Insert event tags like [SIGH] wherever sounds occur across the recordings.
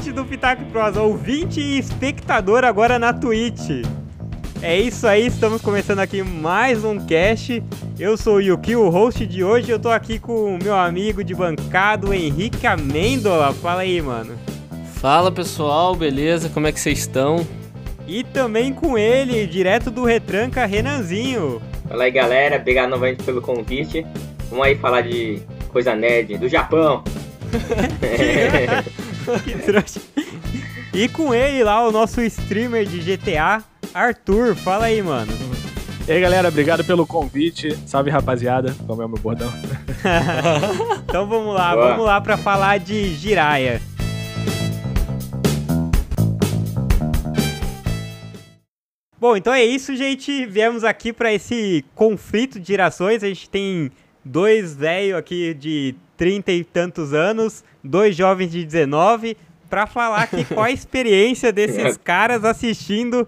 ouvinte do Pitaco Prosa, ouvinte e espectador agora na Twitch. É isso aí, estamos começando aqui mais um cast. Eu sou o Yuki, o host de hoje. Eu tô aqui com o meu amigo de bancada, o Henrique Amêndola. Fala aí, mano. Fala pessoal, beleza? Como é que vocês estão? E também com ele, direto do Retranca, Renanzinho. Fala aí galera, obrigado novamente pelo convite. Vamos aí falar de coisa nerd do Japão. [LAUGHS] [LAUGHS] [LAUGHS] que trouxa. E com ele lá, o nosso streamer de GTA, Arthur. Fala aí, mano. E aí galera, obrigado pelo convite. Salve rapaziada, como é o meu bordão. [LAUGHS] então vamos lá, Boa. vamos lá pra falar de Jiraya. Bom, então é isso, gente. Viemos aqui para esse conflito de gerações. A gente tem dois velhos aqui de 30 e tantos anos, dois jovens de 19, para falar aqui qual a experiência desses [LAUGHS] caras assistindo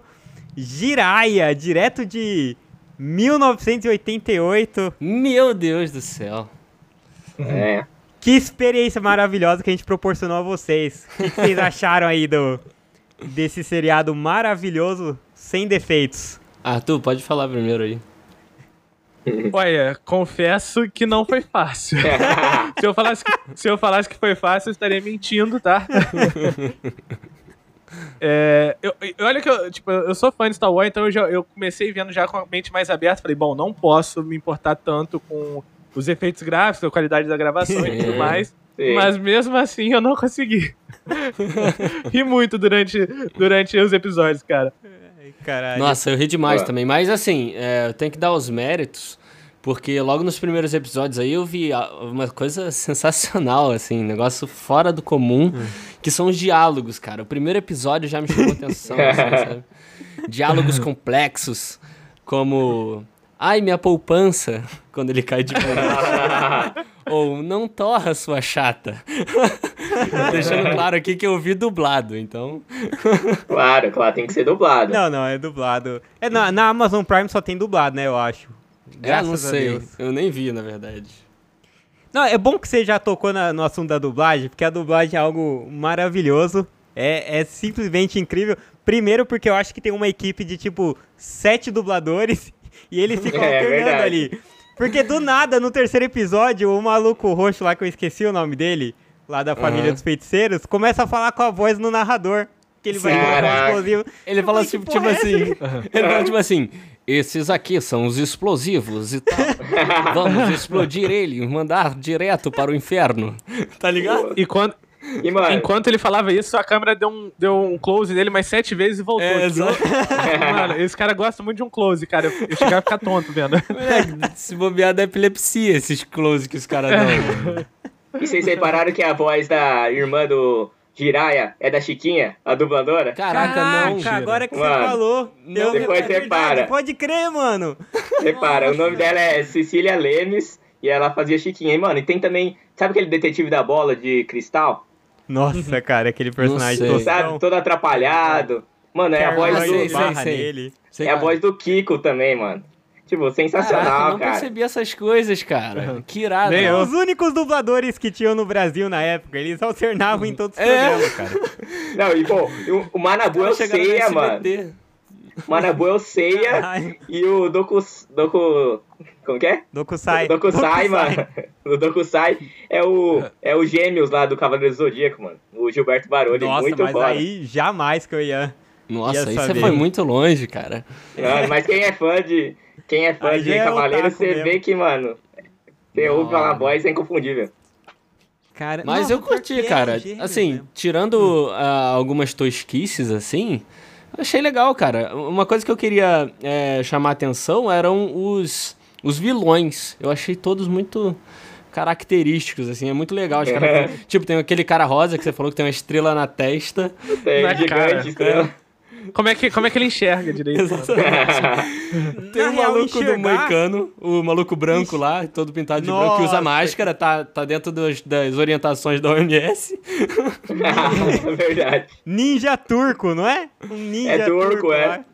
Jiraya, direto de 1988. Meu Deus do céu. É. Que experiência maravilhosa que a gente proporcionou a vocês. O que vocês [LAUGHS] acharam aí do, desse seriado maravilhoso sem defeitos. Arthur, pode falar primeiro aí. [LAUGHS] Olha, confesso que não foi fácil. [LAUGHS] se, eu falasse que, se eu falasse que foi fácil, eu estaria mentindo, tá? [LAUGHS] é, eu, olha que eu, tipo, eu sou fã de Star Wars, então eu, já, eu comecei vendo já com a mente mais aberta. Falei, bom, não posso me importar tanto com os efeitos gráficos, a qualidade da gravação e tudo mais. Sim. Mas mesmo assim eu não consegui. Ri muito durante, durante os episódios, cara. Caralho. Nossa, eu ri demais Ué. também. Mas assim, é, eu tenho que dar os méritos, porque logo nos primeiros episódios aí eu vi uma coisa [LAUGHS] sensacional, assim, negócio fora do comum, hum. que são os diálogos, cara. O primeiro episódio já me chamou [LAUGHS] atenção, assim, sabe? Diálogos complexos, como ai, minha poupança, [LAUGHS] quando ele cai de Ou não torra sua chata. Deixando claro aqui que eu vi dublado, então. claro, claro, tem que ser dublado. Não, não, é dublado. É, na, na Amazon Prime só tem dublado, né, eu acho. Graças é, não sei. Eu nem vi, na verdade. Não, é bom que você já tocou na, no assunto da dublagem, porque a dublagem é algo maravilhoso. É, é simplesmente incrível. Primeiro porque eu acho que tem uma equipe de, tipo, sete dubladores [LAUGHS] e eles ficam [LAUGHS] é, alternando é ali. Porque do nada, no terceiro episódio, o maluco roxo lá, que eu esqueci o nome dele, lá da família uhum. dos feiticeiros, começa a falar com a voz no narrador. Que ele vai um explosivo. Ele fala assim, tipo assim. [LAUGHS] Ele fala tipo assim. Esses aqui são os explosivos e tal. [LAUGHS] Vamos explodir ele, mandar direto para o inferno. [LAUGHS] Tá ligado? E quando, e, mano, Enquanto ele falava isso, a câmera deu um, deu um close nele mais sete vezes e voltou. É, exato. mano, esse cara gosta muito de um close, cara. Eu, eu chegava a ficar tonto vendo. se bobear da epilepsia, esses close que os caras dão. E vocês repararam que a voz da irmã do Jiraya é da Chiquinha, a dubladora? Caraca, Caraca não. Gira. agora que mano, você falou. Não, depois é repara. Pode crer, mano. Repara, Nossa, o nome dela é Cecília Lemes e ela fazia Chiquinha. E, mano, e tem também. Sabe aquele detetive da bola de cristal? Nossa, cara, aquele personagem todo, Sabe, todo atrapalhado. Mano, é a voz do. Sei, sei. Sei, é a voz do Kiko também, mano. Tipo, sensacional, Caraca, eu não cara. percebi essas coisas, cara. Que irado. Bem, os únicos dubladores que tinham no Brasil na época, eles alternavam em todos os é. programas, cara. [LAUGHS] Não, e pô, o, Manabu é o Ceia, mano. O Manabu é o Ceia e o Doku, Doku como que é? Dokusai. Dokusai, mano. O Dokusai é o, é o Gêmeos lá do Cavaleiro do Zodíaco, mano. O Gilberto Baroni, Nossa, muito mas aí jamais que eu ia. Nossa, ia você foi muito longe, cara. Não, mas quem é fã de, quem é fã aí de é Cavaleiro, você mesmo. vê que, mano, você ouve falar voz é inconfundível. Cara, mas não, eu curti, é cara. É assim, mesmo. tirando uh, algumas tosquices, assim, achei legal, cara. Uma coisa que eu queria é, chamar a atenção eram os os vilões, eu achei todos muito característicos, assim, é muito legal. Cara, [LAUGHS] tipo, tem aquele cara rosa que você falou que tem uma estrela na testa. Tem, na cara. estrela. Como é, que, como é que ele enxerga direito? Tem o um maluco enxergar... do Moicano, o maluco branco lá, todo pintado de Nossa. branco, que usa máscara, tá, tá dentro dos, das orientações da OMS. é [LAUGHS] verdade. Ninja turco, não é? Um ninja é turco, turco é. Lá.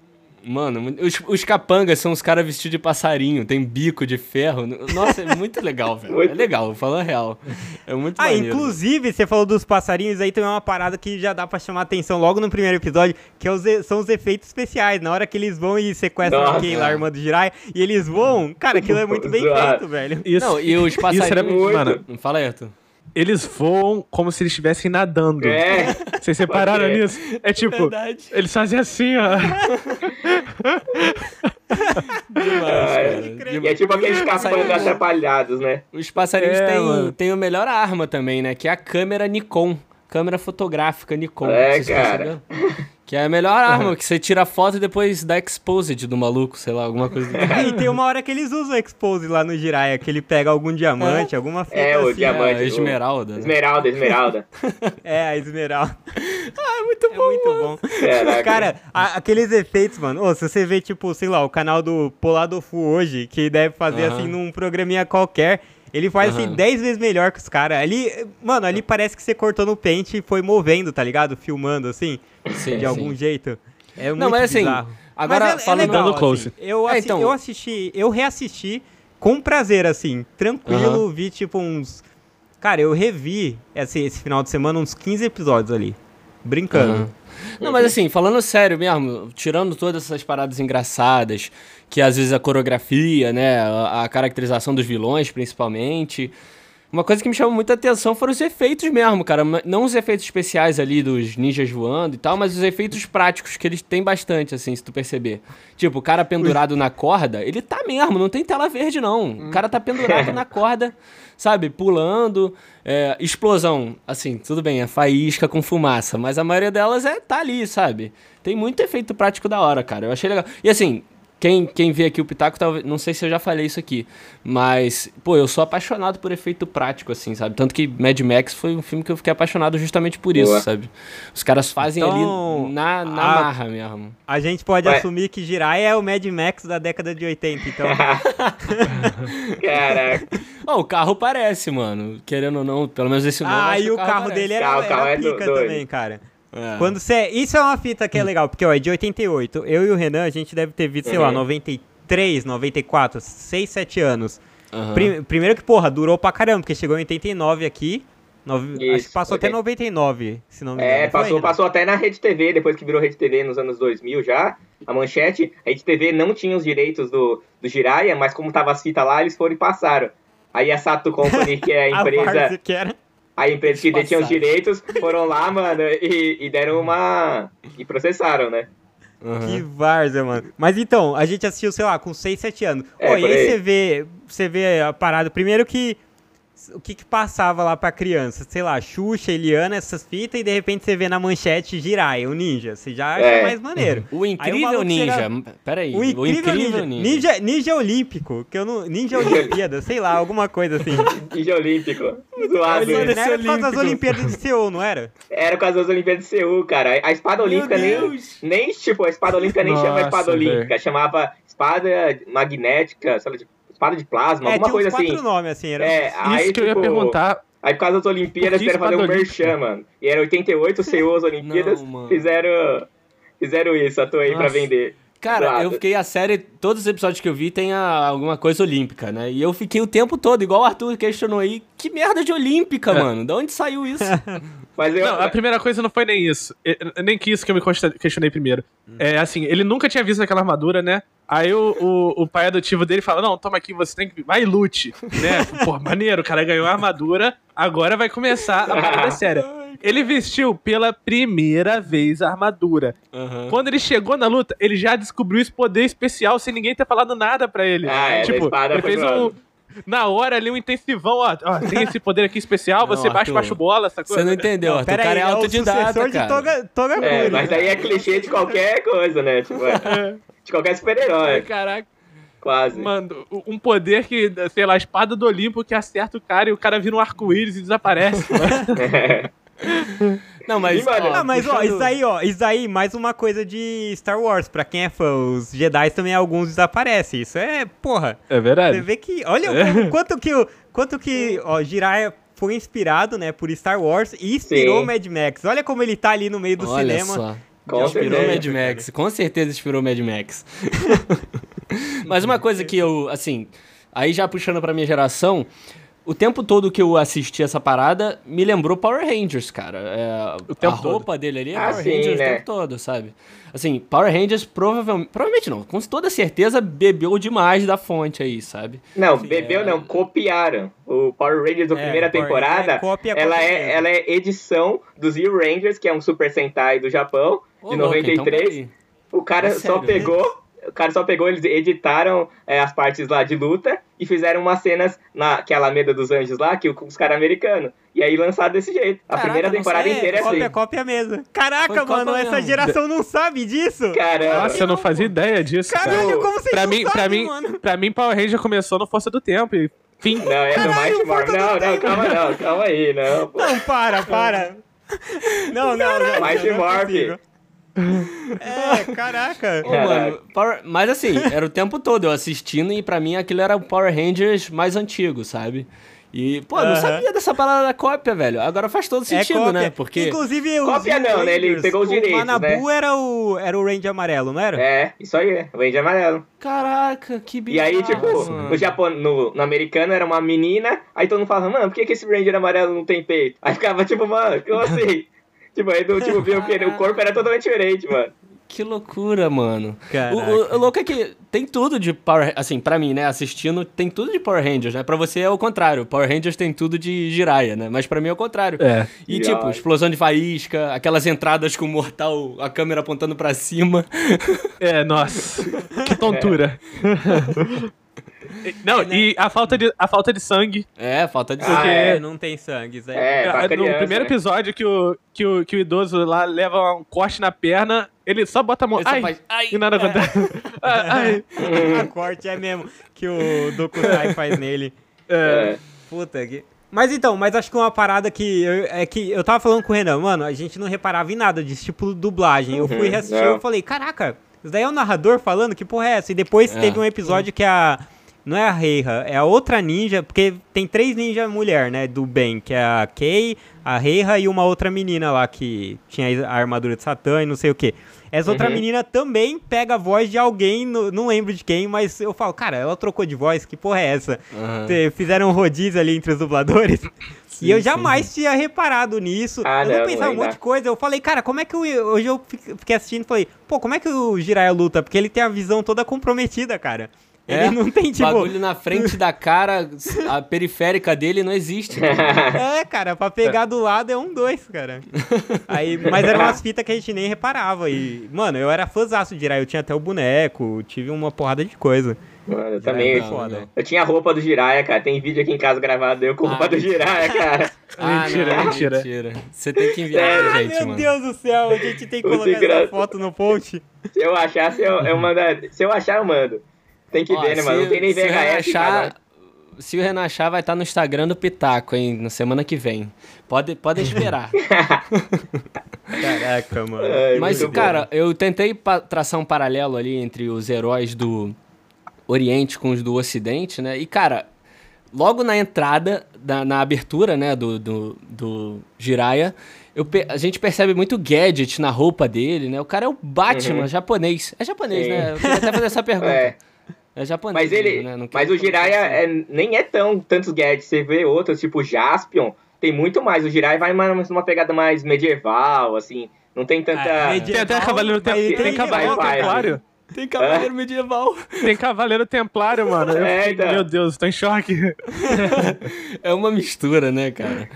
Mano, os, os capangas são os caras vestidos de passarinho, tem bico de ferro. Nossa, é muito legal, velho. É legal, falando real. É muito Ah, maneiro, inclusive, você falou dos passarinhos aí, também é uma parada que já dá pra chamar atenção logo no primeiro episódio, que é os, são os efeitos especiais. Na hora que eles vão e sequestram Nossa. quem lá, a irmã do Jirai, e eles voam, cara, aquilo é muito bem feito, velho. Isso, Não, e os passarinhos... Isso era muito... Mano, fala aí, Arthur eles voam como se eles estivessem nadando. É. Vocês separaram é. nisso? É tipo, Verdade. eles fazem assim, ó. [LAUGHS] Demais, ah, E é tipo aqueles capangas atrapalhados, né? Os passarinhos é, têm, têm a melhor arma também, né? Que é a câmera Nikon. Câmera fotográfica Nikon. É, cara. [LAUGHS] Que é a melhor arma, que você tira a foto e depois dá exposed do maluco, sei lá, alguma coisa do [LAUGHS] tipo. e tem uma hora que eles usam expose lá no Jiraiya, que ele pega algum diamante, é. alguma fita É, o assim, diamante. É, esmeralda. Né? Esmeralda, esmeralda. [LAUGHS] é, a esmeralda. [LAUGHS] ah, é muito é bom. É muito mano. bom. Caraca. Cara, a, aqueles efeitos, mano. Oh, se você vê, tipo, sei lá, o canal do Poladofu hoje, que deve fazer uh -huh. assim num programinha qualquer. Ele faz uhum. assim 10 vezes melhor que os caras. Ali, mano, ali parece que você cortou no pente e foi movendo, tá ligado? Filmando assim. Sim, de sim. algum jeito. É muito Não, mas assim, bizarro. agora mas é, é falando é legal, close. Assim. Eu, assi é, então... eu assisti, eu reassisti com prazer, assim, tranquilo, uhum. vi tipo uns. Cara, eu revi esse, esse final de semana uns 15 episódios ali. Brincando. Uhum. Não, mas assim, falando sério mesmo, tirando todas essas paradas engraçadas, que às vezes a coreografia, né, a, a caracterização dos vilões, principalmente, uma coisa que me chamou muita atenção foram os efeitos mesmo, cara. Não os efeitos especiais ali dos ninjas voando e tal, mas os efeitos práticos, que eles têm bastante, assim, se tu perceber. Tipo, o cara pendurado na corda, ele tá mesmo, não tem tela verde, não. O cara tá pendurado na corda, sabe, pulando. É, explosão, assim, tudo bem, é faísca com fumaça, mas a maioria delas é tá ali, sabe? Tem muito efeito prático da hora, cara. Eu achei legal. E assim, quem, quem vê aqui o Pitaco, talvez, não sei se eu já falei isso aqui, mas, pô, eu sou apaixonado por efeito prático, assim, sabe? Tanto que Mad Max foi um filme que eu fiquei apaixonado justamente por isso, Boa. sabe? Os caras fazem então, ali na, na a, marra mesmo. A gente pode Ué. assumir que Jirai é o Mad Max da década de 80, então. [LAUGHS] Caraca. Oh, o carro parece, mano. Querendo ou não, pelo menos esse nome. Ah, e o carro, carro dele era, carro, era, era é pica do, também, cara. É. Quando você. Isso é uma fita que é legal, porque ó, é de 88. Eu e o Renan, a gente deve ter visto, uhum. sei lá, 93, 94, 6, 7 anos. Uhum. Prim, primeiro que, porra, durou pra caramba, porque chegou em 89 aqui. Nove, acho que passou até 99, se não me engano. É, passou, passou até na Rede TV, depois que virou Rede TV nos anos 2000 já, a manchete. A Rede TV não tinha os direitos do, do Jiraiya, mas como tava as fitas lá, eles foram e passaram. Aí a Sato Company, que é a [LAUGHS] empresa... a que era a empresa que detinha os direitos foram lá, mano, e, e deram uma. e processaram, né? Uhum. Que várzea, mano. Mas então, a gente assistiu, sei lá, com 6, 7 anos. É, e aí você vê, você vê a parada. Primeiro que o que que passava lá pra criança? Sei lá, Xuxa, Eliana, essas fitas, e de repente você vê na manchete Jirai, o ninja. Você já acha é. mais maneiro. [LAUGHS] O incrível ninja. Chega... Peraí. O incrível, o incrível ninja. ninja. ninja. olímpico, que eu não. Ninja [LAUGHS] Olimpíada, sei lá, alguma coisa assim. [LAUGHS] ninja olímpico. Zoado. Não era por causa das Olimpíadas de Seul, não era? Era por causa das Olimpíadas de Seul, cara. A espada olímpica nem. Nem, tipo, a espada olímpica nem Nossa, chama espada olímpica, chamava espada magnética, sei lá, tipo espada de plasma, é, alguma coisa assim. quatro nomes, assim. Era... É, aí, Isso que tipo, eu ia tipo, perguntar. Aí por causa das Olimpíadas, fizeram fazer um merchan, mano. E era 88, CEO as Olimpíadas, Não, fizeram, fizeram isso, atuei aí pra vender. Cara, Exato. eu fiquei a série, todos os episódios que eu vi tem a, alguma coisa olímpica, né? E eu fiquei o tempo todo, igual o Arthur questionou aí, que merda de olímpica, é. mano? De onde saiu isso? [LAUGHS] Mas eu... Não, a primeira coisa não foi nem isso. Nem que isso que eu me questionei primeiro. Hum. É assim, ele nunca tinha visto aquela armadura, né? Aí o, o, o, pai adotivo dele fala: Não, toma aqui, você tem que. Vai lute. Né? [LAUGHS] Pô, maneiro, o cara ganhou a armadura, agora vai começar a parada séria. Ele vestiu pela primeira vez a armadura. Uhum. Quando ele chegou na luta, ele já descobriu esse poder especial sem ninguém ter falado nada pra ele. Ah, é, tipo, ele fez um. Na hora ali, um intensivão, ó, ó, tem esse poder aqui especial, não, você baixa, baixa bola, essa coisa. Você não entendeu, não, Arthur, o cara aí, é, é autodidata, cara. Toga, toga é, mas daí é clichê de qualquer coisa, né? Tipo, é. de qualquer super-herói. [LAUGHS] Caraca. Quase. Mano, um poder que, sei lá, a espada do Olimpo que acerta o cara e o cara vira um arco-íris e desaparece. [LAUGHS] [LAUGHS] Não, mas, ó, não, mas ó, isso aí, ó, isso aí, mais uma coisa de Star Wars. Pra quem é fã, os Jedi também alguns desaparecem. Isso é, porra. É verdade. Você vê que, olha é. quanto que, quanto que, ó, Jiraiya foi inspirado, né, por Star Wars e inspirou Sim. Mad Max. Olha como ele tá ali no meio do olha cinema. Só Com inspirou certeza. Mad Max, com certeza inspirou Mad Max. [LAUGHS] Mas uma coisa que eu, assim, aí já puxando pra minha geração, o tempo todo que eu assisti essa parada me lembrou Power Rangers, cara. É, O tempo a todo. roupa dele ali é Ah, Power sim, Rangers né? o tempo todo, sabe? Assim, Power Rangers provavelmente, provavelmente não, com toda certeza bebeu demais da fonte aí, sabe? Não, bebeu não, copiaram. O Power Rangers da É, primeira Power temporada, é cópia, ela, cópia é, ela é edição dos Zero Rangers, que é um Super Sentai do Japão, Ô, de louco, então 93. peraí. o cara É só pegou, o cara só pegou, eles editaram é, as partes lá de luta e fizeram umas cenas na que é Alameda dos Anjos lá, que os caras americanos. E aí lançaram desse jeito. A Caraca, primeira temporada sei, inteira é assim. Cópia, cópia mesmo. Caraca, Foi cópia mano, essa mesmo. geração não sabe disso. Caramba. Nossa, eu não fazia ideia disso, cara. Caralho, como vocês Pra não mim, pra sabem, mim, mano? pra mim, Power Ranger começou no Força do Tempo e fim. Não, é do Mighty Morphin. Não, não, calma não, calma aí, não. pô. Não, para, para. [LAUGHS] Não, não, não. Mighty não é. É, caraca. Ô, mano, Power- Mas assim, era o tempo todo eu assistindo e pra mim aquilo era o Power Rangers mais antigo, sabe? E, pô, eu não Aham. sabia dessa parada da cópia, velho. Agora faz todo É sentido, cópia. né? Porque. Inclusive, os Cópia não, né? Ele pegou os direitos, O Manabu né? era, o, era o Ranger amarelo, não era? É, isso aí, o Ranger amarelo. Caraca, que bizarro. E aí, tipo, mano. no, Japão, no, no americano era uma menina, aí todo mundo falava, mano, por que, que esse Ranger amarelo não tem peito? Aí ficava tipo, mano, como assim? Tipo, aí do, tipo, viu que o corpo era totalmente diferente, mano. Que loucura, mano. O, o- o louco é que tem tudo de Power Assim, pra mim, né, assistindo, tem tudo de Power Rangers, né? Pra você é o contrário. Power Rangers tem tudo de Jiraiya, né? Mas pra mim é o contrário. É. E Jiraiya. tipo, explosão de faísca, aquelas entradas com o mortal, a câmera apontando pra cima. É, nossa. [LAUGHS] Que tontura. Não, e a falta, de, a falta de sangue. É, falta de Ah, sangue. é. não tem sangue, isso aí. É, pra no criança, primeiro né? episódio que o, que, o, que o idoso lá leva um corte na perna, ele só bota a mão. Ai, faz, ai, e nada acontece. [LAUGHS] ai, A [LAUGHS] corte é mesmo que o Dokusai faz nele. é. É. Puta que. Mas então, mas acho que uma parada que eu, é que eu tava falando com o Renan, mano, a gente não reparava em nada disso, tipo dublagem. Eu fui Uhum, reassistir e eu falei, caraca, isso daí é o narrador falando? Que porra é essa? E depois É. teve um episódio que a. Não é a Reiha, é a outra ninja, porque tem três ninjas mulher, né? Do bem, que é a Kei, a Reiha e uma outra menina lá que tinha a armadura de Satã e não sei o que. Essa outra Uhum. menina também pega a voz de alguém, no- não lembro de quem, mas eu falo, cara, ela trocou de voz, que porra é essa? Te- Fizeram um rodízio ali entre os dubladores. [LAUGHS] e eu jamais tinha reparado nisso. Ah, eu não não, pensava um monte de coisa. Eu falei, cara, como é que eu. Hoje eu fi- fiquei assistindo e falei, pô, como é que o Jiraiya luta? Porque ele tem a visão toda comprometida, cara. Ele É, não tem, tipo. Bagulho na frente da cara, a periférica dele não existe. né? [LAUGHS] É, cara, pra pegar do lado é um dois, cara. Aí, mas eram umas fitas que a gente nem reparava. E, mano, eu era fãzaço de Jiraiya. Eu tinha até o boneco, tive uma porrada de coisa. Mano, eu também. foi foda. Eu tinha a roupa do Jiraiya, cara. Tem vídeo aqui em casa gravado eu com a roupa Ah, do Jiraiya, cara. Ah, Mentira, não, mentira. mentira. Você tem que enviar pra gente, Meu mano. Deus do céu, a gente tem que colocar essa foto no post. Se eu achar, se eu, eu mandar. Se eu achar, eu mando. Tem que Ó, ver, né, mano? Não tem nem se VHS. achar, cara. se o Renan achar, vai estar no Instagram do Pitaco, hein? Na semana que vem. Pode, pode esperar. [LAUGHS] Caraca, mano. Ai, Mas, cara, eu tentei traçar um paralelo ali entre os heróis do Oriente com os do Ocidente, né? E, cara, logo na entrada, da- na abertura, né, do, do, do Jiraiya, eu a gente percebe muito gadget na roupa dele, né? O cara é o Batman Uhum. japonês. É japonês, Sim. né? Eu queria até fazer essa [LAUGHS] pergunta. É. É, japonês. Mas ele. né? Não mas o Jiraiya assim. é, nem é tão tantos gadgets. Você vê outros, tipo Jaspion, tem muito mais. O Jiraiya vai mais numa pegada mais medieval, assim. Não tem tanta. Ah, medieval, Tem até Cavaleiro Tem, tem, tem Cavaleiro Templário. Tem cavaleiro medieval. Tem Cavaleiro Templário, mano. Eu É, fiquei- então. Meu Deus, tô em choque. [LAUGHS] É uma mistura, né, cara?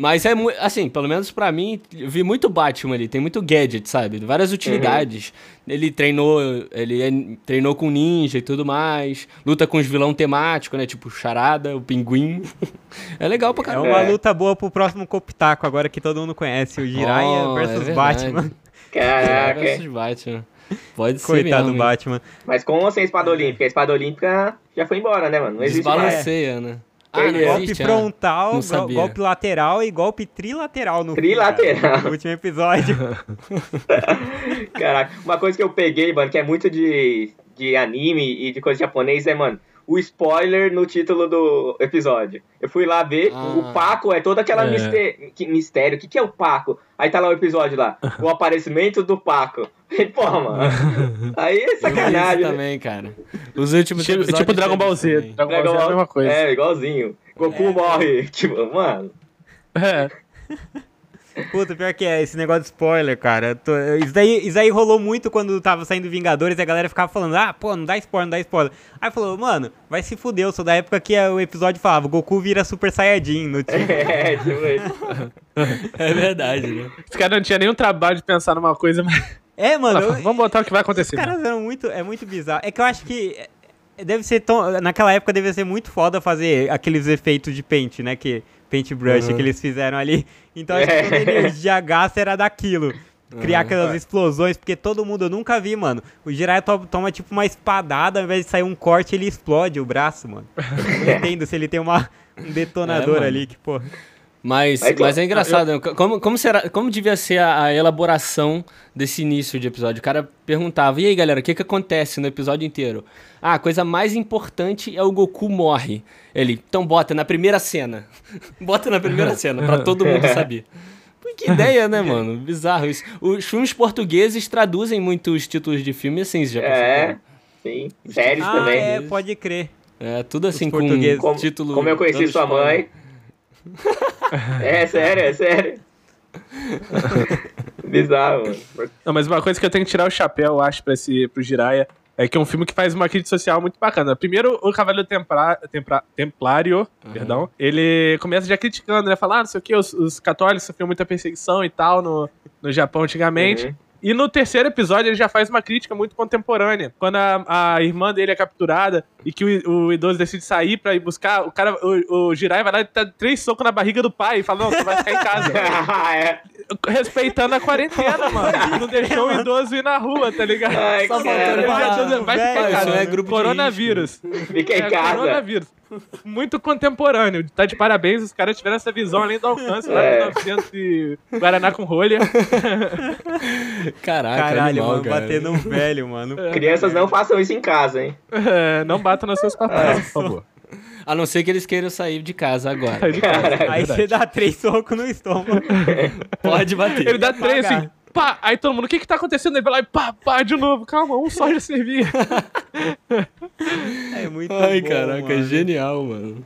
Mas é muito. Assim, pelo menos pra mim, eu vi muito Batman ali. Tem muito gadget, sabe? Várias utilidades. Ele treinou. Ele é- treinou com ninja e tudo mais. Luta com os vilão temático, né? Tipo Charada, o Pinguim. [LAUGHS] é legal pra É caramba. uma É. luta boa pro próximo Copitaco, agora que todo mundo conhece, o Jiraiya Oh, é versus. Batman. [LAUGHS] Caraca. versus Batman. Pode ser Coitado mesmo. do Batman. Mas com ou sem espada olímpica? A espada olímpica já foi embora, né, mano? Não existe mais. Desbalanceia, né? Ah. Golpe existe, ah. frontal, sabia. golpe lateral e golpe trilateral no fim, Trilateral. cara, no último episódio. [LAUGHS] Caraca, uma coisa que eu peguei, mano, que é muito de, de anime e de coisa japonês é, mano, o spoiler no título do episódio. Eu fui lá ver, Ah. o Paco é toda aquela É. miste- que- mistério. O que, que é o Paco? Aí tá lá o episódio lá, [LAUGHS] o aparecimento do Paco. E, Pô, mano. [LAUGHS] Aí é vi isso sacanagem. né? também, cara. Os últimos Tipo, episódios tipo Dragon Ball Z. também. Dragon Ball Z é a mesma coisa. É, igualzinho. Goku É. morre. [LAUGHS] Tipo, mano. É. Puta, pior que é, esse negócio de spoiler, cara. tô- isso, daí, isso daí rolou muito quando tava saindo Vingadores e a galera ficava falando, ah, pô, não dá spoiler, não dá spoiler. Aí falou, mano, vai se fuder, eu sou da época que o episódio falava, Goku vira Super Saiyajin no [LAUGHS] time. É, tipo isso. [LAUGHS] É verdade, né? Os caras não tinham nenhum trabalho de pensar numa coisa, mas. É, mano, eu- Vamos botar o que vai Os acontecer. caras eram muito. É muito bizarro. É que eu acho que. é- Deve ser tão. Naquela época devia ser muito foda fazer aqueles efeitos de paint, né? Que. Paintbrush que eles fizeram ali. Então acho que toda a energia gasta era daquilo. Criar aquelas explosões, porque todo mundo, eu nunca vi, mano. O Jiraiya to- toma tipo uma espadada, ao invés de sair um corte, ele explode o braço, mano. Eu não [LAUGHS] entendo se ele tem uma, um detonador mano. ali, que, pô. Mas, Aí, mas é engraçado, né? como, como, será, como devia ser a, a elaboração desse início de episódio? O cara perguntava, e aí galera, o que, que acontece no episódio inteiro? Ah, a coisa mais importante é o Goku morre. Ele, então bota na primeira cena. [LAUGHS] bota na primeira [LAUGHS] cena, pra todo mundo saber. Que ideia, né, mano? Bizarro isso. Os filmes portugueses traduzem muito os títulos de filme assim, já É, sim. Séries Ah, também. é, pode crer. É, tudo assim Os com título... como eu conheci sua spoiler. mãe. [LAUGHS] é sério, é sério. [LAUGHS] Bizarro, mano. Não, mas uma coisa que eu tenho que tirar o chapéu, eu acho, pra esse, pro Jiraya, é que é um filme que faz uma crítica social muito bacana. Primeiro, o Cavaleiro Templa- Templa- Templário, perdão, ele começa já criticando, né? Falar, ah, não sei o que, os, os católicos sofriam muita perseguição e tal no, no Japão antigamente. Uhum. E no terceiro episódio ele já faz uma crítica muito contemporânea. Quando a, a irmã dele é capturada e que o, o idoso decide sair pra ir buscar, o cara, o, o Jirai vai lá e dá três socos na barriga do pai e fala, não, você vai ficar em casa. [LAUGHS] é. Respeitando a quarentena, mano. [LAUGHS] Não deixou o idoso ir na rua, tá ligado? Ai, Só cara. Vai, vai ficar em casa. é grupo Coronavírus. Fica em É, casa. coronavírus. Muito contemporâneo. Tá de parabéns, os caras tiveram essa visão além do alcance lá É. de 900 e Guaraná com rolha. [LAUGHS] Caraca, Caralho, animal, mano, cara. bater num velho, mano. Crianças não façam isso em casa, hein? É, não batam nos seus papéis, por favor. A não ser que eles queiram sair de casa agora. Sai de casa. É Aí você dá três socos no estômago. [LAUGHS] Pode bater. Ele dá três assim, pá, aí todo mundo, o que que tá acontecendo? Ele vai lá e pá, pá, de novo. Calma, um só já servia. [LAUGHS] É muito Ai, bom, caraca, mano. genial, mano.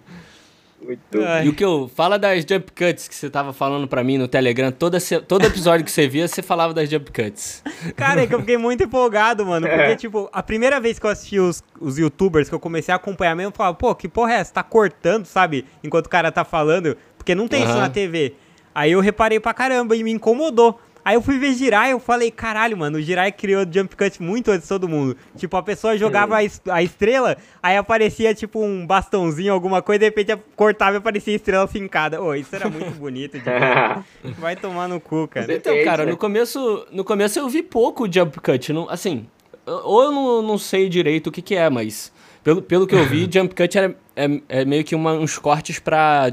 Muito. Ai. E o que eu. Fala das jump cuts que você tava falando pra mim no Telegram. Toda, todo episódio que você via, você falava das jump cuts. Cara, é que eu fiquei muito empolgado, mano. Porque, É. tipo, a primeira vez que eu assisti os, os youtubers, que eu comecei a acompanhar mesmo, eu falava, pô, que porra é essa? Tá cortando, sabe? Enquanto o cara tá falando. Porque não tem isso Aham. na TV. Aí eu reparei pra caramba e me incomodou. Aí eu fui ver Jirai, eu falei, caralho, mano, o Jirai criou jump cut muito antes de todo mundo. Tipo, a pessoa jogava a, es- a estrela, aí aparecia, tipo, um bastãozinho, alguma coisa, de repente cortava e aparecia a estrela fincada. Ô, isso era muito bonito, de ver. [LAUGHS] Vai tomar no cu, cara. Então, cara, né? no começo, no começo eu vi pouco jump cut. Não, assim, ou eu não, não sei direito o que, que é, mas pelo, pelo que eu vi, [LAUGHS] jump cut era, é, é meio que uma- uns cortes pra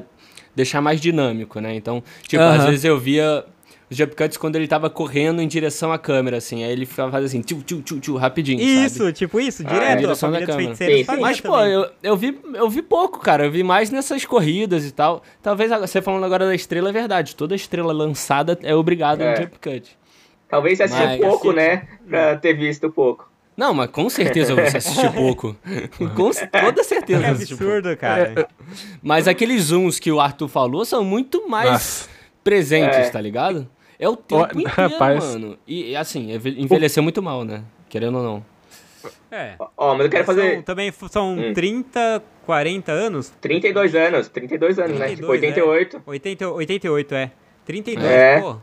deixar mais dinâmico, né? Então, tipo, às Aham. vezes eu via os jump cuts quando ele tava correndo em direção à câmera, assim. Aí ele ficava fazendo assim, tchu, tchu, tchu, tchu, rapidinho, sabe? Isso, tipo isso, Ah, direto. a direção da câmera. feiticeiros Sim, sim. fazia Mas, pô, também. eu, eu, vi, eu vi pouco, cara. Eu vi mais nessas corridas e tal. Talvez você falando agora da estrela é verdade. Toda estrela lançada é obrigada É. um jump cut. Talvez você assistiu Mas- pouco, né? Pra ter visto pouco. Não, mas com certeza você assistiu [LAUGHS] pouco. com toda certeza Que você assistiu pouco. absurdo, cara. Mas aqueles zooms que o Arthur falou são muito mais Nossa. presentes, É. tá ligado? É o tempo Ó, [LAUGHS] inteiro, rapaz. mano. E, e, assim, enve- envelheceu muito mal, né? Querendo ou não. É. Ó, mas eu quero São- fazer também f- são Hum. 30, 40 anos? 32 anos. 32 anos, né? Tipo, 32, 88. 80, 88, é. 32, É. pô.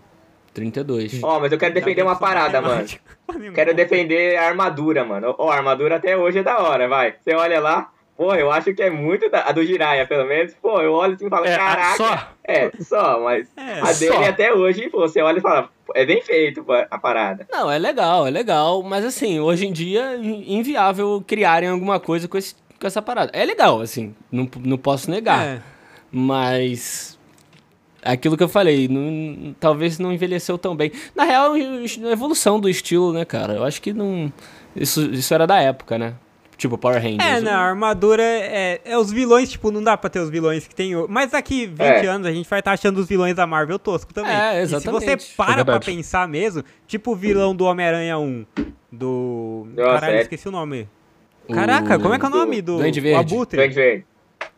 32. Ó, mas eu quero defender uma parada, mano. [LAUGHS] Quero defender a armadura, mano. Ó, a armadura até hoje é da hora, vai. Você olha lá, pô, eu acho que é muito da... A do Jiraiya, pelo menos. Pô, eu olho assim e falo, É, caraca. só. É, só, mas É, a dele só. até hoje, pô, você olha e fala, é bem feito a parada. Não, é legal, é legal. Mas assim, hoje em dia é in- inviável criarem alguma coisa com, esse, com essa parada. É legal, assim. Não, não posso negar. É. Mas. Aquilo que eu falei, não- talvez não envelheceu tão bem. Na real, a evolução do estilo, né, cara? Eu acho que não. Isso, isso era da época, né? Tipo, Power Rangers. É, não, a armadura é, é os vilões, tipo, não dá pra ter os vilões que tem. o- Mas daqui 20 É. anos a gente vai estar achando os vilões da Marvel tosco também. É, E se exatamente. você para É pra pensar mesmo, tipo o vilão do Homem-Aranha 1, do. Nossa, Caralho, é. esqueci o nome. Caraca, como é que é o nome do. Duende o Verde. Abutre? Duende Verde.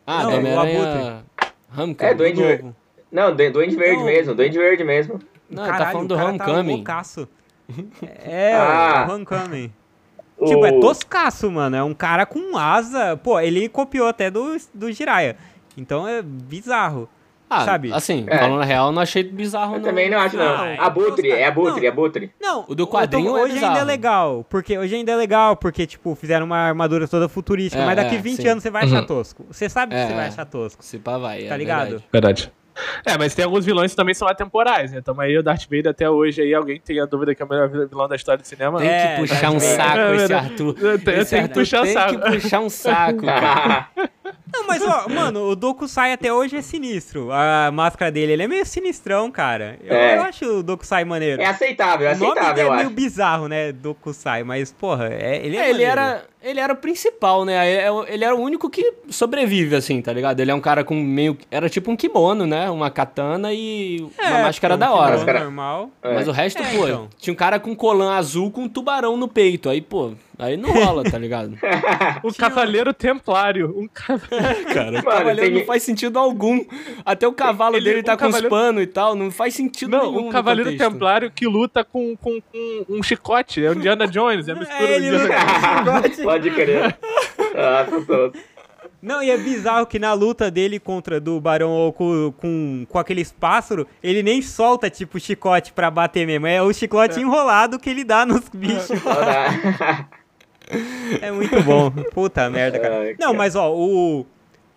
Ah, Não, do o Homem-Aranha... Homecoming. É, Duende Do Verde. novo. Não, Du- Duende Verde Não. mesmo, Duende Verde mesmo. Não, tá Caralho, falando o do tá Homecoming. loucaço. [LAUGHS] É, Ah. o Homecoming. O- Tipo, é toscaço, mano. É um cara com asa. Pô, ele copiou até do, do Jiraiya. Então é bizarro. Ah, sabe? assim, É. falando a real, não achei bizarro, Eu não. também não acho, não. Não, é Abutre, é Abutre, não. Abutre. Não, O do eu quadrinho tô- é hoje ainda é bizarro. legal, porque hoje ainda é legal, porque tipo, fizeram uma armadura toda futurística, É, mas daqui é, 20 sim. anos você vai achar Uhum. tosco. Você sabe que É, você vai é. achar tosco. Se pá, vai. é Tá ligado? verdade. Verdade. É, mas tem alguns vilões que também são atemporais, né? Tamo aí o Darth Vader até hoje aí. Alguém tem a dúvida que é o melhor vilão da história do cinema? Tem É, que puxar um saco é, esse Arthur. eu tenho- eu Esse tenho que Arthur puxar tem saco. que puxar um saco, [LAUGHS] cara. Não, mas ó, mano, o Dokusai até hoje é sinistro. A máscara dele, ele é meio sinistrão, cara. Eu, É. eu acho o Dokusai maneiro. É aceitável, é o nome aceitável, dele eu é meio acho. bizarro, né, Dokusai, mas porra, é, ele é É, ele era, ele era o principal, né? É- é- Ele era o único que sobrevive, assim, tá ligado? Ele é um cara com meio. Era tipo um kimono, né? Uma katana e uma É, máscara pô, da um hora. Máscara- normal. Mas o resto, É, pô, então. tinha um cara com colã azul com um tubarão no peito. Aí, pô, aí não rola, tá ligado? O [LAUGHS] Cavaleiro Templário. Um ca- [LAUGHS] Cara, o Mano, cavaleiro tem- não faz sentido algum. Até o cavalo Ele- dele tá o com os cavaleiro- panos e tal, não faz sentido Não, nenhum. um Cavaleiro no contexto. Templário que luta com, com, com um chicote. É o Indiana Jones. É a [LAUGHS] mistura É, do ele Indiana luta- Pode crer. Ah, tô- Não, e é bizarro que na luta dele contra do Barão ou com, com, com aqueles pássaros, ele nem solta, tipo, chicote pra bater mesmo. É o chicote enrolado que ele dá nos bichos. [LAUGHS] É muito bom. Puta [LAUGHS] merda, cara. Não, mas ó, o.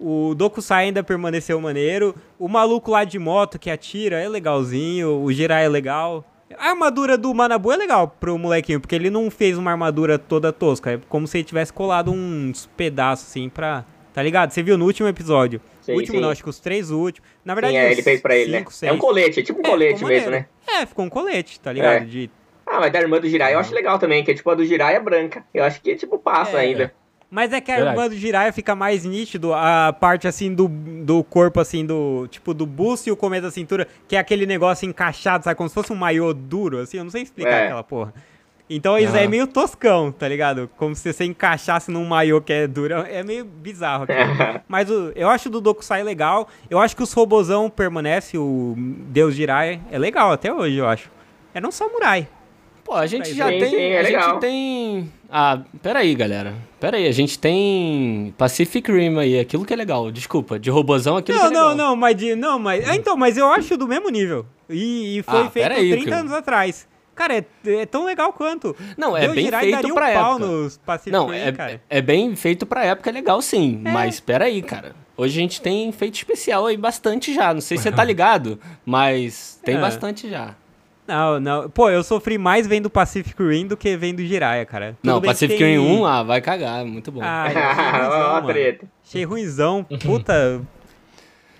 O Dokusai ainda permaneceu maneiro. O maluco lá de moto que atira é legalzinho. O Jirai é legal. A armadura do Manabu é legal pro molequinho, porque ele não fez uma armadura toda tosca. É como se ele tivesse colado uns pedaços assim pra. Tá ligado? Você viu no último episódio. Sim, último sim. não, acho que os três últimos. Na verdade, Sim, é, ele fez pra ele, né? cinco, É um seis. colete, é tipo um É, colete mesmo, né? É, ficou um colete, tá ligado? É. De Ah, mas da irmã do Jiraiya eu acho legal também, que é tipo a do Jiraiya é branca. Eu acho que tipo passa É. ainda. Mas é que a Verdade. irmã do Jiraiya fica mais nítido, a parte assim do, do corpo, assim, do tipo do busto e o começo da cintura, que é aquele negócio encaixado, sabe? Como se fosse um maiô duro, assim, eu não sei explicar É. aquela porra. Então isso é meio toscão, tá ligado? Como se você encaixasse num maiô que é duro. É meio bizarro. [LAUGHS] Mas o- eu acho do Dokusai legal. Eu acho que os robozão permanece, o Deus Jiraiya é legal até hoje, eu acho. Era um samurai. Pô, a gente já Sim, tem. sim, é a gente legal. tem. Ah, peraí, galera. Peraí, a gente tem Pacific Rim aí, aquilo que é legal. Desculpa, de robozão aquilo Não, que é legal. não, não, mas de, não, mas ah, então, mas eu acho do mesmo nível. E, e foi Ah, feito aí, 30 que eu- anos atrás. Cara, é, é tão legal quanto. Não, é bem feito pra um pau época. nos Pacific Não, Rim, é, cara. é bem feito pra época, é legal sim. É. Mas peraí, cara. Hoje a gente tem feito especial aí bastante já. Não sei se você tá ligado, mas tem É. bastante já. Não, não. Pô, eu sofri mais vendo Pacific Rim do que vendo Jiraiya, cara. Tudo não, Pacific tem- Rim 1, ah, vai cagar, muito bom. Ah, [LAUGHS] achei treta. Achei ruimzão. [LAUGHS] Puta.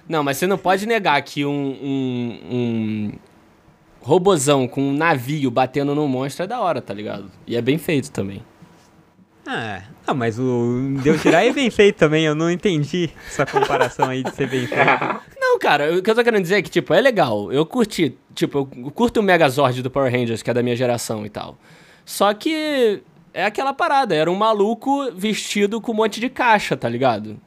Não, mas você não pode negar que um, um, um robozão com um navio batendo num monstro é da hora, tá ligado? E é bem feito também. Ah, não, mas o Deus Jiraiya é bem feito também. Eu não entendi essa comparação aí de ser bem feito. [LAUGHS] Não, cara, o que eu tô querendo dizer é que, tipo, é legal. Eu curti, tipo, eu curto o Megazord do Power Rangers, que é da minha geração e tal. Só que é aquela parada, era um maluco vestido com um monte de caixa, tá ligado?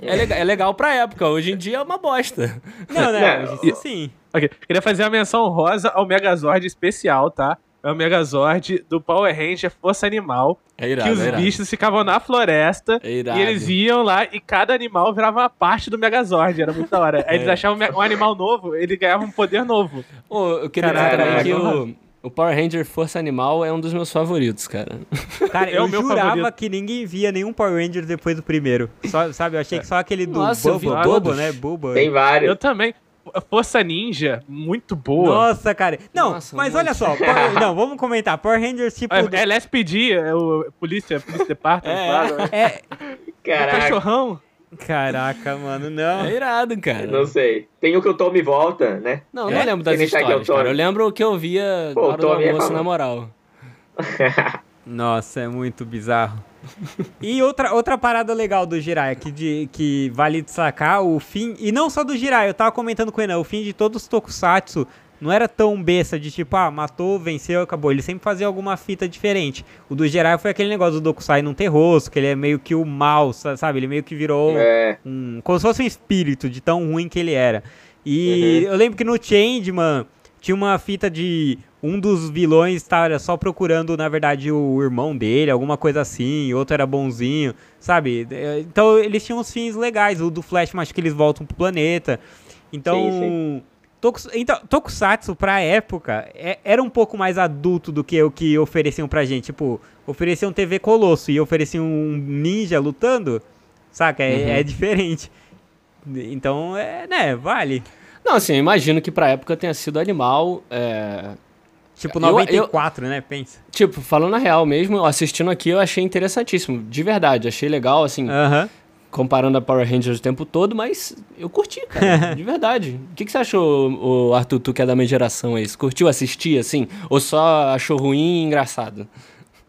É, lega- é legal pra época, hoje em dia é uma bosta. Não, né? Não, Isso sim. Ok, queria fazer uma menção rosa ao Megazord especial, tá? É o Megazord do Power Ranger Força Animal. É irado, que os é irado. bichos ficavam na floresta. É irado. E eles iam lá e cada animal virava uma parte do Megazord. Era muito da hora. [LAUGHS] Aí eles É. achavam um animal novo, ele ganhava um poder novo. Ô, eu queria dizer Caraca. também que o, o Power Ranger Força Animal é um dos meus favoritos, cara. [LAUGHS] Cara, É eu o meu jurava favorito. que ninguém via nenhum Power Ranger depois do primeiro. Só, sabe, eu achei que só aquele do Nossa, eu todos. Bubba, né? Bubba. Tem vários. Eu também. Força Ninja, muito boa. Nossa, cara. Não, Nossa, mas olha só. Power- [LAUGHS] não, vamos comentar. Power Rangers, tipo... É, do- é LSPD, é o Polícia, Polícia Department. É. né? é- O Caraca, cachorrão. Caraca, mano, não. É irado, cara. não sei. Tem o que o Tommy volta, né? Não, É? não lembro das Ele segue histórias, cara. Eu lembro o que eu via Pô, na o hora do é almoço, famoso. na moral. [LAUGHS] Nossa, é muito bizarro. E outra, outra parada legal do Jiraiya, que, de, que vale destacar, o fim, e não só do Jiraiya, eu tava comentando com ele, o fim de todos os Tokusatsu não era tão besta de tipo, ah, matou, venceu, acabou. Ele sempre fazia alguma fita diferente. O do Jiraiya foi aquele negócio do Dokusai não ter rosto, que ele é meio que o mal, sabe? Ele meio que virou é. um, como se fosse um espírito de tão ruim que ele era. E uhum. eu lembro que no Changeman tinha uma fita de um dos vilões estar só procurando, na verdade, o irmão dele, alguma coisa assim, outro era bonzinho, sabe? Então eles tinham uns fins legais. O do Flash, acho que eles voltam pro planeta. Então, sim, sim. Tokus, então, Tokusatsu, pra época, é, era um pouco mais adulto do que o que ofereciam pra gente. Tipo, ofereciam TV Colosso e ofereciam um ninja lutando, saca? É, uhum. é diferente. Então, é, né, vale. Não, assim, eu imagino que pra época tenha sido animal. É... Tipo, 94, eu, eu, né? Pensa. Tipo, falando a real mesmo, assistindo aqui, eu achei interessantíssimo. De verdade, achei legal, assim. Aham comparando a Power Rangers o tempo todo, mas eu curti, cara, [LAUGHS] de verdade. O que, que você achou, o Arthur, tu que é da minha geração aí? Você curtiu assistir, assim? Ou só achou ruim e engraçado?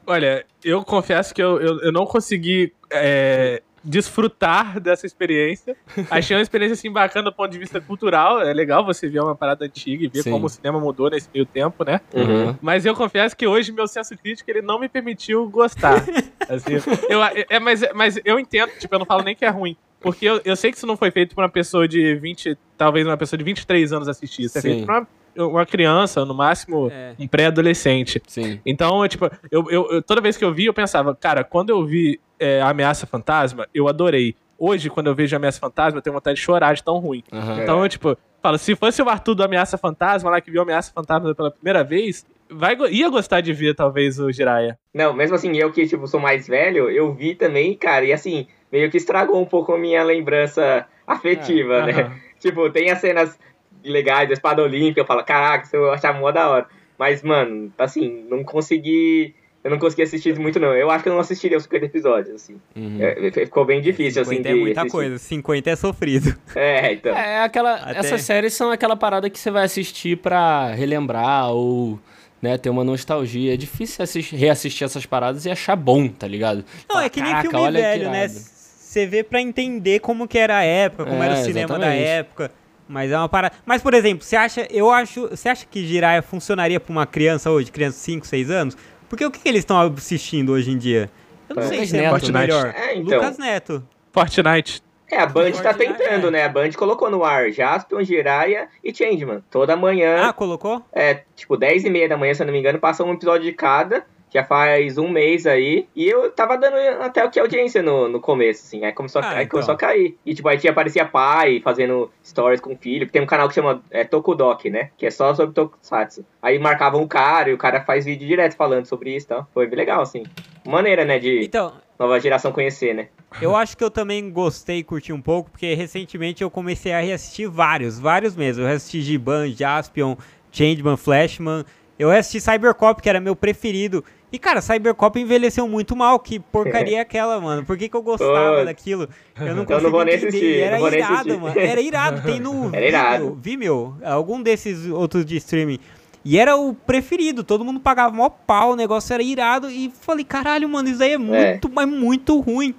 Olha, eu confesso que eu, eu, eu não consegui é, desfrutar [LAUGHS] dessa experiência. Achei uma experiência assim bacana do ponto de vista cultural. É legal você ver uma parada antiga e ver Sim. como o cinema mudou nesse meio tempo, né? Uhum. Mas eu confesso que hoje meu senso crítico ele não me permitiu gostar. [LAUGHS] assim, eu, é, mas, mas eu entendo, tipo, eu não falo nem que é ruim. Porque eu, eu sei que isso não foi feito pra uma pessoa de 20, talvez uma pessoa de 23 anos assistir. Isso é feito pra uma uma criança, no máximo é. um pré-adolescente. Sim. Então, tipo, eu, eu, toda vez que eu vi, eu pensava, cara, quando eu vi é, Ameaça Fantasma, eu adorei. Hoje, quando eu vejo Ameaça Fantasma, eu tenho vontade de chorar de tão ruim. Uhum. Então, eu, tipo, falo, se fosse o Arthur do Ameaça Fantasma, lá que viu Ameaça Fantasma pela primeira vez, vai, ia gostar de ver, talvez, o Jiraiya. Não, mesmo assim, eu que, tipo, sou mais velho, eu vi também, cara, e assim, meio que estragou um pouco a minha lembrança afetiva, é, né? Uhum. Tipo, tem as cenas legais da espada olímpica, eu falo, caraca, isso eu achava mó da hora. Mas, mano, assim, não consegui eu não consegui assistir muito, não. Eu acho que eu não assistiria os 50 episódios, assim. Uhum. É, ficou bem difícil, 50 assim. é muita assistir. coisa, 50 é sofrido. É, então. É, aquela. Até... Essas séries são aquela parada que você vai assistir pra relembrar ou. Né, ter uma nostalgia. É difícil assistir, reassistir essas paradas e achar bom, tá ligado? Não, é que nem filme velho, né? Você vê pra entender como que era a época, como é, era o cinema exatamente. da época. Mas é uma parada. Mas, por exemplo, você acha. Eu acho. Você acha que Jiraiya funcionaria pra uma criança hoje, criança de 5, 6 anos? Porque o que, que eles estão assistindo hoje em dia? Eu não é. sei se é muito melhor. É, então. Lucas Neto. Fortnite. É, a Band tá tentando, é. né? A Band colocou no ar Jaspion, Jiraiya e Changeman. Toda manhã. Ah, colocou? É, tipo, 10 e meia da manhã, se eu não me engano, passa um episódio de cada já faz um mês aí. E eu tava dando até o que audiência no, no começo, assim. Aí começou, ah, a, aí então. começou a cair. E tipo, aí tinha, aparecia pai fazendo stories com o filho. Tem um canal que chama é, Tokudok, né? Que é só sobre Tokusatsu. Aí marcavam um cara e o cara faz vídeo direto falando sobre isso, então. Foi bem legal, assim. Maneira, né? De então, nova geração conhecer, né? Eu acho que eu também gostei e curti um pouco, porque recentemente eu comecei a reassistir vários, vários mesmo. Eu reassisti Giban, Jaspion, Changeman, Flashman. Eu assisti Cybercop, que era meu preferido. E, cara, Cybercop envelheceu muito mal. Que porcaria [LAUGHS] é aquela, mano? Por que, que eu gostava daquilo? Eu [LAUGHS] não conseguia não entender. Assistir, Era irado, mano. Era irado. [LAUGHS] Tem no Era irado. Vimeo, algum desses outros de streaming. E era o preferido, todo mundo pagava mó pau, o negócio era irado. E falei, caralho, mano, isso aí é, é. muito, é. mas muito ruim.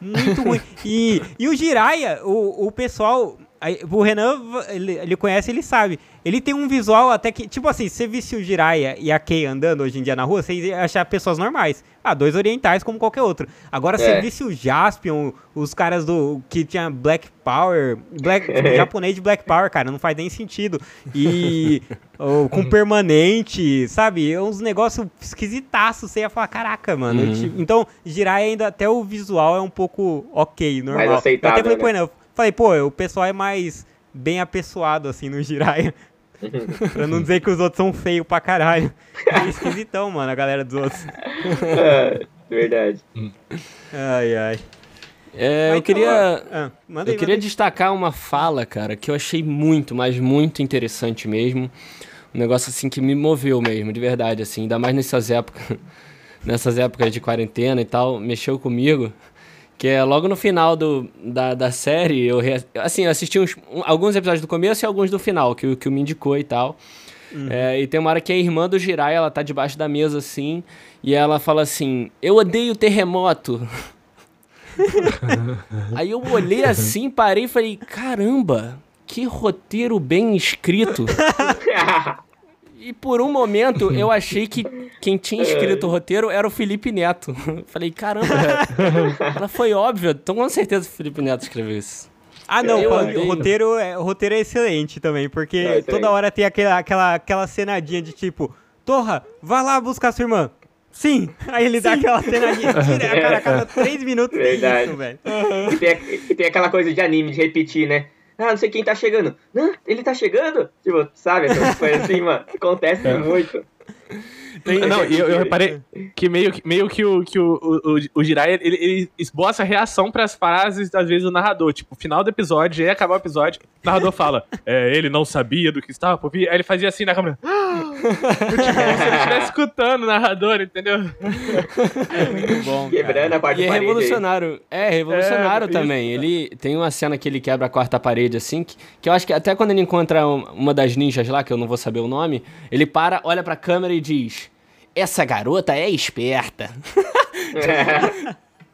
Muito ruim. E, e o Jiraiya, o, o pessoal. O Renan, ele, ele conhece, ele sabe. Ele tem um visual até que, tipo assim, se você visse o Jiraiya e a Kei andando hoje em dia na rua, você ia achar pessoas normais. Ah, dois orientais como qualquer outro. Agora, se é. você visse o Jaspion, os caras do que tinha Black Power, Black, tipo, [LAUGHS] japonês de Black Power, cara, não faz nem sentido. E [LAUGHS] ou, com permanente, sabe? É uns negócios esquisitaços, você ia falar, caraca, mano. Uhum. Então, Jiraiya ainda, até o visual é um pouco ok, normal. Mais aceitável, eu até falei, né? pô, não, falei, pô, o pessoal é mais bem apessoado, assim, no Jiraiya. [LAUGHS] pra não dizer que os outros são feios pra caralho. É esquisitão, mano, a galera dos outros. é, verdade. Ai, ai. É, eu queria, ah, eu queria destacar uma fala, cara, que eu achei muito, mas muito interessante mesmo. Um negócio assim que me moveu mesmo, de verdade, assim, ainda mais nessas épocas, [LAUGHS] nessas épocas de quarentena e tal, mexeu comigo. Que é logo no final do, da, da série, eu, assim, eu assisti uns, um, alguns episódios do começo e alguns do final, que, que o me indicou e tal. É, e tem uma hora que a irmã do Jirai, ela tá debaixo da mesa assim, e ela fala assim: Eu odeio terremoto. [LAUGHS] Aí eu olhei assim, parei e falei: Caramba, que roteiro bem escrito. [LAUGHS] E por um momento eu [LAUGHS] achei que quem tinha escrito o roteiro era o Felipe Neto. [LAUGHS] Falei, caramba, [LAUGHS] ela foi óbvia. Então com certeza o Felipe Neto escreveu isso. Ah, não, o roteiro, é, o roteiro é excelente também, porque É toda hora tem aquela, aquela, aquela cenadinha de tipo, Torra, vai lá buscar sua irmã. Sim! Aí ele dá aquela cenadinha, tira, cara, a cada três minutos tem Verdade. isso, velho. E tem, e tem aquela coisa de anime, de repetir, né? Ah, não sei quem tá chegando. Não, ele tá chegando? Tipo, sabe? Essas coisas assim, mano. Acontece muito. Não, e eu, eu reparei que meio que, meio que o, que o, o, o- o Jirai, ele, ele esboça a reação pras frases, às vezes, do narrador. Tipo, final do episódio, ia acabar o episódio, o narrador fala, é, ele não sabia do que estava por vir. Aí ele fazia assim na câmera. [GASPS] tipo, como se ele estivesse escutando o narrador, entendeu? Muito bom. Quebrando a quarta E é parede. aí. revolucionário. É, revolucionário É, isso, também. Ele tem uma cena que ele quebra a quarta parede, assim, que, que eu acho que até quando ele encontra um- uma das ninjas lá, que eu não vou saber o nome, ele para, olha pra câmera e diz: Essa garota é esperta.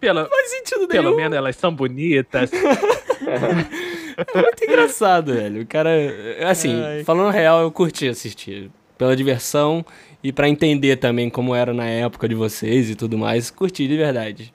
Pela, Faz sentido pelo nenhum. menos elas são bonitas. É muito engraçado, velho. O cara, assim, Ai. falando real, eu curti assistir. Pela diversão e pra entender também como era na época de vocês e tudo mais. Curti de verdade.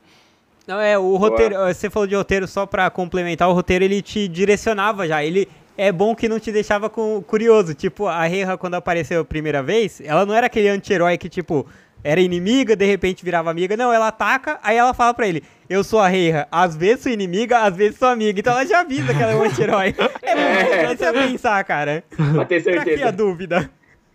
Não, é, o roteiro, você falou de roteiro só pra complementar, o roteiro ele te direcionava já, ele é bom que não te deixava com, curioso, tipo, a Reha quando apareceu a primeira vez, ela não era aquele anti-herói que, tipo, era inimiga, de repente virava amiga, não, ela ataca, aí ela fala pra ele, eu sou a Reha, às vezes sou inimiga, às vezes sou amiga, então ela já avisa que ela é um anti-herói. [LAUGHS] É muito É. pensar, cara. Pra ter Pra que a certeza. dúvida?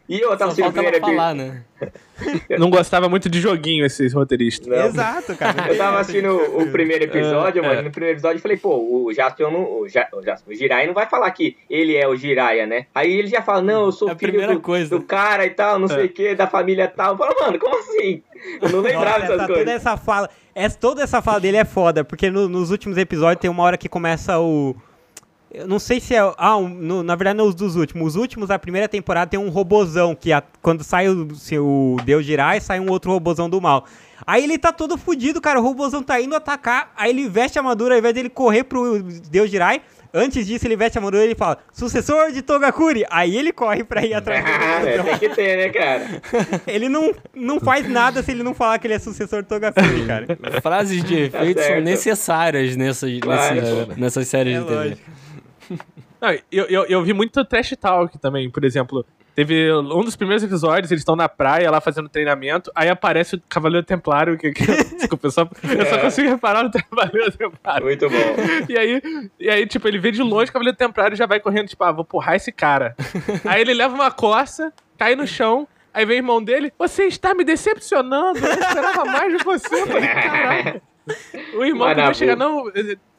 E eu tava Só assistindo o falta ela primeiro falar, episódio. né? Não gostava muito de joguinho, esses roteiristas. Não. Exato, cara. Eu tava assistindo o, o primeiro episódio, É, mano. é. No primeiro episódio eu falei, pô, o Jaspion não. O, ja, o, Jaspion, o Jiraiya não vai falar que ele é o Jiraiya, né? Aí ele já fala, não, eu sou É filho primeira do, coisa. do cara e tal, não sei o que, da família tal. Eu falo, mano, como assim? Eu não lembrava Nossa, dessas essa, coisas. toda essa fala, essa, toda essa fala dele é foda, porque no- nos últimos episódios tem uma hora que começa o. Eu não sei se é. Ah, um- no- na verdade não os dos últimos. Os últimos da primeira temporada tem um robozão que a- quando sai o, se o Deus Jirai, sai um outro robozão do mal. Aí ele tá todo fudido, cara. O robozão tá indo atacar. Aí ele veste a armadura, ao invés dele correr pro Deus Jirai. Antes disso, ele veste a armadura e ele fala: Sucessor de Togakuri. Aí ele corre pra ir atrás do Ah, [LAUGHS] robozão. tem que ter, né, cara? [LAUGHS] Ele não, não faz nada se ele não falar que ele é sucessor de Togakuri, cara. Frases de efeito são certo. necessárias nessas, Claro, nessas, nessas séries É de TV. lógico. [LAUGHS] Não, eu, eu, eu vi muito trash talk também, por exemplo. Teve um dos primeiros episódios, eles estão na praia lá fazendo treinamento, aí aparece o Cavaleiro Templário, que, que [LAUGHS] desculpa, eu só, eu só É. consigo reparar no [LAUGHS] Cavaleiro Templário. Muito bom. E aí, e aí, tipo, ele vê de longe o Cavaleiro Templário e já vai correndo, tipo, ah, vou porrar esse cara. aí ele leva uma coça, cai no chão, aí vem o irmão dele, você está me decepcionando, eu esperava mais de você. Eu falei, caralho. O irmão podia chegar, não,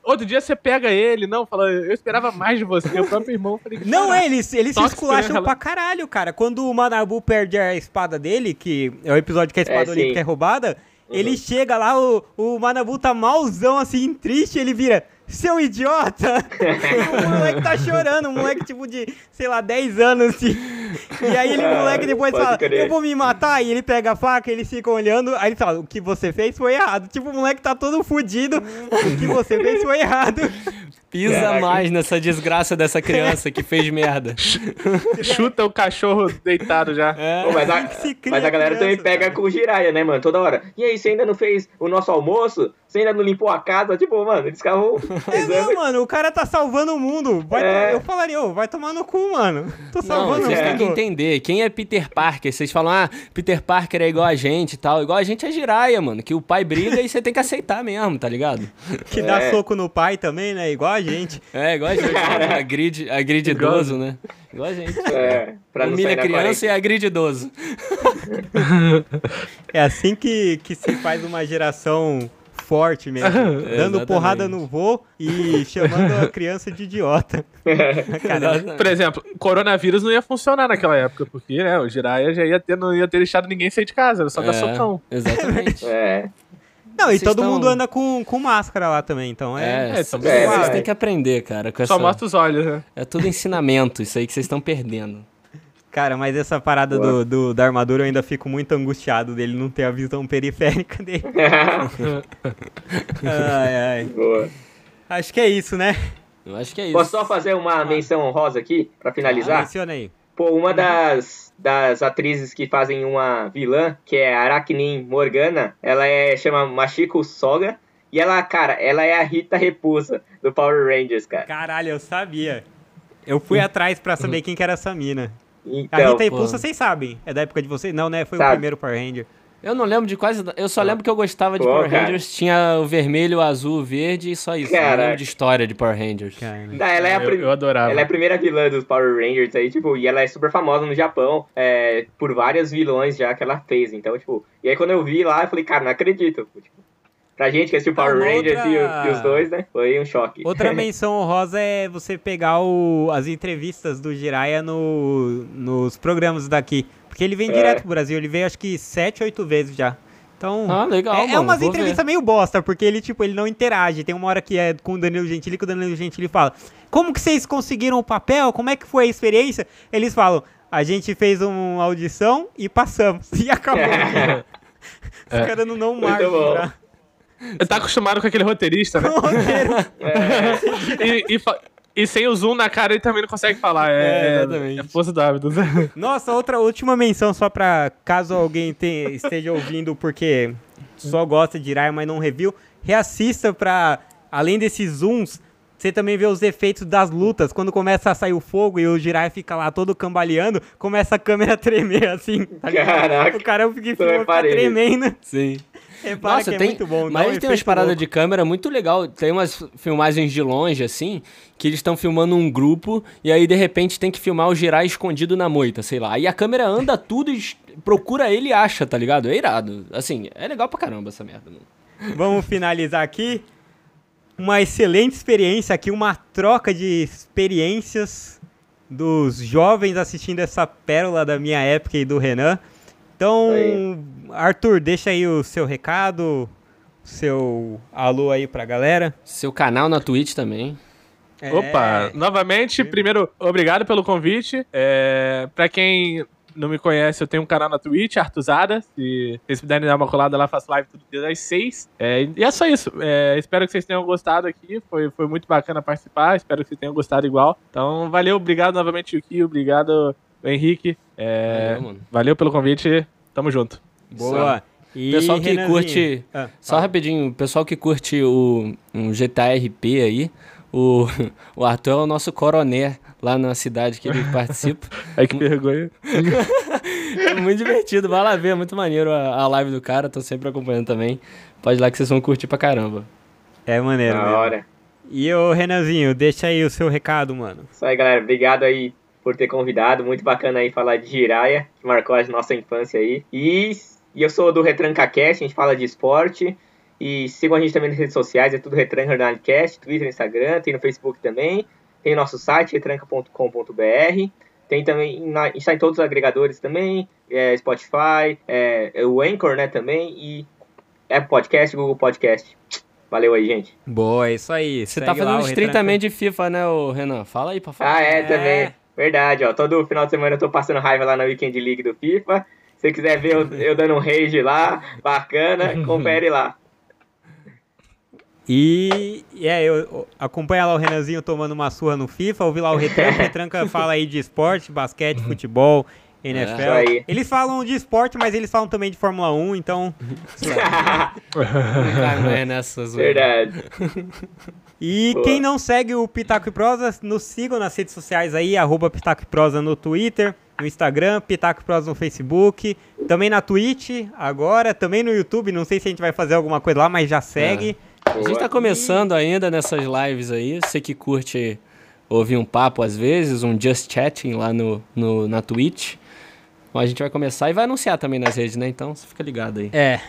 outro dia você pega ele, não, fala, eu esperava mais de você. O próprio irmão, falei, [LAUGHS] Não, é, eles, eles se esculacham pra caralho, cara. Quando o Manabu perde a espada dele, que é o episódio que a espada É, olímpica sim. é roubada, ele chega lá, o, o Manabu tá malzão, assim, triste, ele vira, seu idiota! [LAUGHS] o moleque tá chorando, um moleque tipo de, sei lá, 10 anos, assim. [LAUGHS] E aí ele, o Ah, moleque depois pode fala, crer. eu vou me matar, e ele pega a faca, eles ficam olhando, aí ele fala, o que você fez foi errado. Tipo, o moleque tá todo fudido, o que você fez foi errado. [LAUGHS] Pisa Caraca. mais nessa desgraça dessa criança que fez merda. [LAUGHS] Chuta o cachorro deitado já. É. Pô, mas, a, mas a galera também pega com o Jiraiya, né, mano? Toda hora. E aí, você ainda não fez o nosso almoço? Você ainda não limpou a casa? Tipo, mano, eles ficavam É, não, mano, o cara tá salvando o mundo. Vai É. to- Eu falaria, ô, vai tomar no cu, mano. Tô salvando o têm que entender. Quem é Peter Parker? Vocês falam, ah, Peter Parker é igual a gente e tal. Igual a gente é Jiraiya, mano. Que o pai briga e você tem que aceitar mesmo, tá ligado? [LAUGHS] Que dá É. soco no pai também, né? Igual a gente. É, igual a gente. [LAUGHS] agride, agride idoso, né? Igual a gente. É, pra não Humilha a criança e agride idoso. [LAUGHS] É assim que, que se faz uma geração forte mesmo. dando Exatamente. porrada no vô e [LAUGHS] chamando a criança de idiota. Cara, Por exemplo, coronavírus não ia funcionar naquela época, porque, né, o Jiraiya já ia ter, não ia ter deixado ninguém sair de casa, era só dar É, socão. Exatamente. É. não, e Vocês todo tão- mundo anda com, com máscara lá também, então é. É, é, vocês é. têm que aprender, cara. Com Só essa- mostra os olhos, né? É tudo ensinamento, isso aí que vocês estão perdendo. Cara, mas essa parada do, do, da armadura eu ainda fico muito angustiado dele não ter a visão periférica [LAUGHS] dele. ai, ai. Boa. Acho que é isso, né? Eu acho que é isso. Posso só fazer uma menção honrosa aqui, pra finalizar? Menciona aí. Pô, uma das, das atrizes que fazem uma vilã, que é Aracnin Morgana, ela é chama Machiko Soga. E ela, cara, ela é a Rita Repulsa do Power Rangers, cara. Caralho, eu sabia. Eu fui atrás pra saber [LAUGHS] quem que era essa mina. A Então, Rita Repulsa, pô. vocês sabem. É da época de vocês? Não, né? Foi o Sabe. primeiro Power Ranger. Eu não lembro de quase. Eu só lembro que eu gostava de Pô, Power cara. Rangers. Tinha o vermelho, o azul, o verde e só isso. Eu não Caraca. lembro de história de Power Rangers. Cara. tá, ela é a eu, prim- eu adorava. Ela é a primeira vilã dos Power Rangers aí, tipo, e ela é super famosa no Japão, é, por vários vilões já que ela fez. Então, tipo, e aí quando eu vi lá, eu falei, cara, não acredito. Tipo, pra gente que assistiu Power Ah, uma Rangers e, outra- e os dois, né? Foi um choque. Outra [LAUGHS] menção honrosa é você pegar o, as entrevistas do Jiraiya no, nos programas daqui. Porque ele vem É. direto pro Brasil, ele veio acho que sete, oito vezes já. Então. Ah, legal. é, é mano, umas vou entrevistas meio bosta, porque ele, tipo, ele não interage. Tem uma hora que é com o Danilo Gentili, que o Danilo Gentili fala: Como que vocês conseguiram o papel? Como é que foi a experiência? Eles falam: A gente fez uma audição e passamos. [LAUGHS] E acabou. [LAUGHS] Os caras não bom. pra. Tá acostumado com aquele roteirista, né? [LAUGHS] O roteiro. e, e, fa- e sem o zoom na cara ele também não consegue falar. É, É, exatamente. é força do hábito. [LAUGHS] Nossa, outra última menção só pra caso alguém te- esteja ouvindo porque só gosta de Jiraiya, mas não review, reassista pra, além desses zooms, você também vê os efeitos das lutas. Quando começa a sair o fogo e o Jiraiya fica lá todo cambaleando, começa a câmera a [LAUGHS] tremer assim. tá? Caraca, O cara fica, fica tremendo. Sim. Repara Nossa, que é tem, muito bom. mas tem umas paradas de câmera muito legal. Tem umas filmagens de longe, assim, que eles estão filmando um grupo e aí, de repente, tem que filmar o Jirai escondido na moita, sei lá. Aí a câmera anda tudo e procura ele e acha, tá ligado? É irado. Assim, é legal pra caramba essa merda, mano. Vamos finalizar aqui. Uma excelente experiência aqui, uma troca de experiências dos jovens assistindo essa pérola da minha época e do Renan. Então, Aí. Arthur, deixa aí o seu recado, seu alô aí pra galera. Seu canal na Twitch também. É, Opa, novamente, primeiro, obrigado pelo convite. É, pra quem não me conhece, eu tenho um canal na Twitch, Artuzada. Se vocês puderem dar uma colada lá, faço live todo dia das seis. É, e é só isso. É, espero que vocês tenham gostado aqui. Foi, foi muito bacana participar. Espero que vocês tenham gostado igual. Então, valeu, obrigado novamente, Yuki. Obrigado, Henrique. É, Valeu, mano. valeu pelo convite. Tamo junto. Boa. E Pessoal que Renanzinho? curte. Ah, Só rapidinho, o pessoal que curte o um GTA RP aí, o, [LAUGHS] o Arthur é o nosso coroné lá na cidade que ele participa. [LAUGHS] Ai, que vergonha. É muito divertido, vai lá ver, é muito maneiro a, a live do cara, tô sempre acompanhando também. Pode ir lá que vocês vão curtir pra caramba. É maneiro Da mesmo. hora. E o Renanzinho, deixa aí o seu recado, mano. Isso aí, galera. Obrigado aí por ter convidado. Muito bacana aí falar de Jiraya, que marcou a nossa infância aí. E, e eu sou do RetrancaCast, a gente fala de esporte. E sigam a gente também nas redes sociais, é tudo Retranca Jornalcast, Twitter, Instagram, tem no Facebook também. Tem o nosso site, retranca.com.br. Tem também, na, está em todos os agregadores também, é, Spotify, é, é o Anchor, né, também, e Apple Podcast, Google Podcast. Valeu aí, gente. Boa, é isso aí. Você Segue tá fazendo o uns Retranca. 30 também de FIFA, né, ô Renan? Fala aí pra falar. Ah, é, É. também. Verdade, ó. Todo final de semana eu tô passando raiva lá na Weekend League do FIFA. Se você quiser ver eu, eu dando um rage lá, bacana, [LAUGHS] confere lá. E, e é, eu, acompanha lá o Renanzinho tomando uma surra no FIFA, ouvi lá o Retranca. O [LAUGHS] Retranca fala aí de esporte, basquete, futebol, NFL. Isso aí. Eles falam de esporte, mas eles falam também de Fórmula 1, então. Não cai nessa zoeira. Verdade. [LAUGHS] E Boa. quem não segue o Pitaco e Prosa, nos sigam nas redes sociais aí, arroba Pitaco e Prosa no Twitter, no Instagram, Pitaco e Prosa no Facebook, também na Twitch agora, também no YouTube, não sei se a gente vai fazer alguma coisa lá, mas já segue. A gente tá começando ainda nessas lives aí. Você que curte ouvir um papo às vezes, um just chatting lá no, no, na Twitch. Bom, a gente vai começar e vai anunciar também nas redes, né? Então você fica ligado aí. É.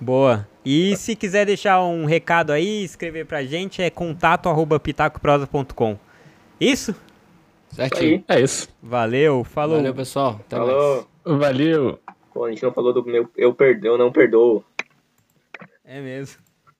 Boa. E se quiser deixar um recado aí, escrever pra gente, é contato arroba pitacoprosa.com. Isso? Certinho. É isso. Valeu, falou. Valeu, pessoal. Até mais. Falou. Valeu. Pô, a gente não falou do meu eu, perde, eu não perdoo. É mesmo.